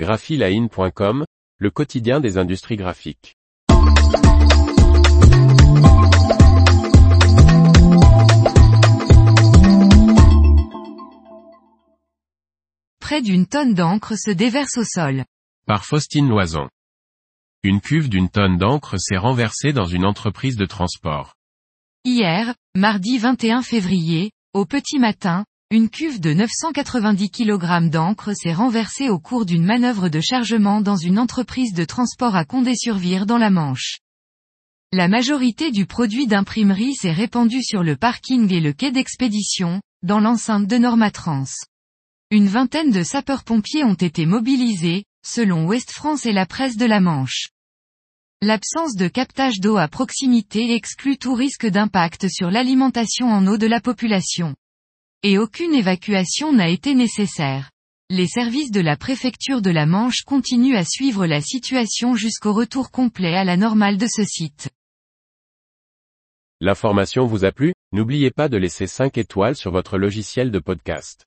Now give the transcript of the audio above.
graphiline.com, le quotidien des industries graphiques. Près d'une tonne d'encre se déverse au sol. Par Faustine Loison. Une cuve d'une tonne d'encre s'est renversée dans une entreprise de transport. Hier, mardi 21 février, au petit matin, une cuve de 990 kg d'encre s'est renversée au cours d'une manœuvre de chargement dans une entreprise de transport à Condé-sur-Vire dans la Manche. La majorité du produit d'imprimerie s'est répandue sur le parking et le quai d'expédition, dans l'enceinte de Normatrans. Une vingtaine de sapeurs-pompiers ont été mobilisés, selon Ouest France et la presse de la Manche. L'absence de captage d'eau à proximité exclut tout risque d'impact sur l'alimentation en eau de la population. Et aucune évacuation n'a été nécessaire. Les services de la préfecture de la Manche continuent à suivre la situation jusqu'au retour complet à la normale de ce site. L'information vous a plu? N'oubliez pas de laisser 5 étoiles sur votre logiciel de podcast.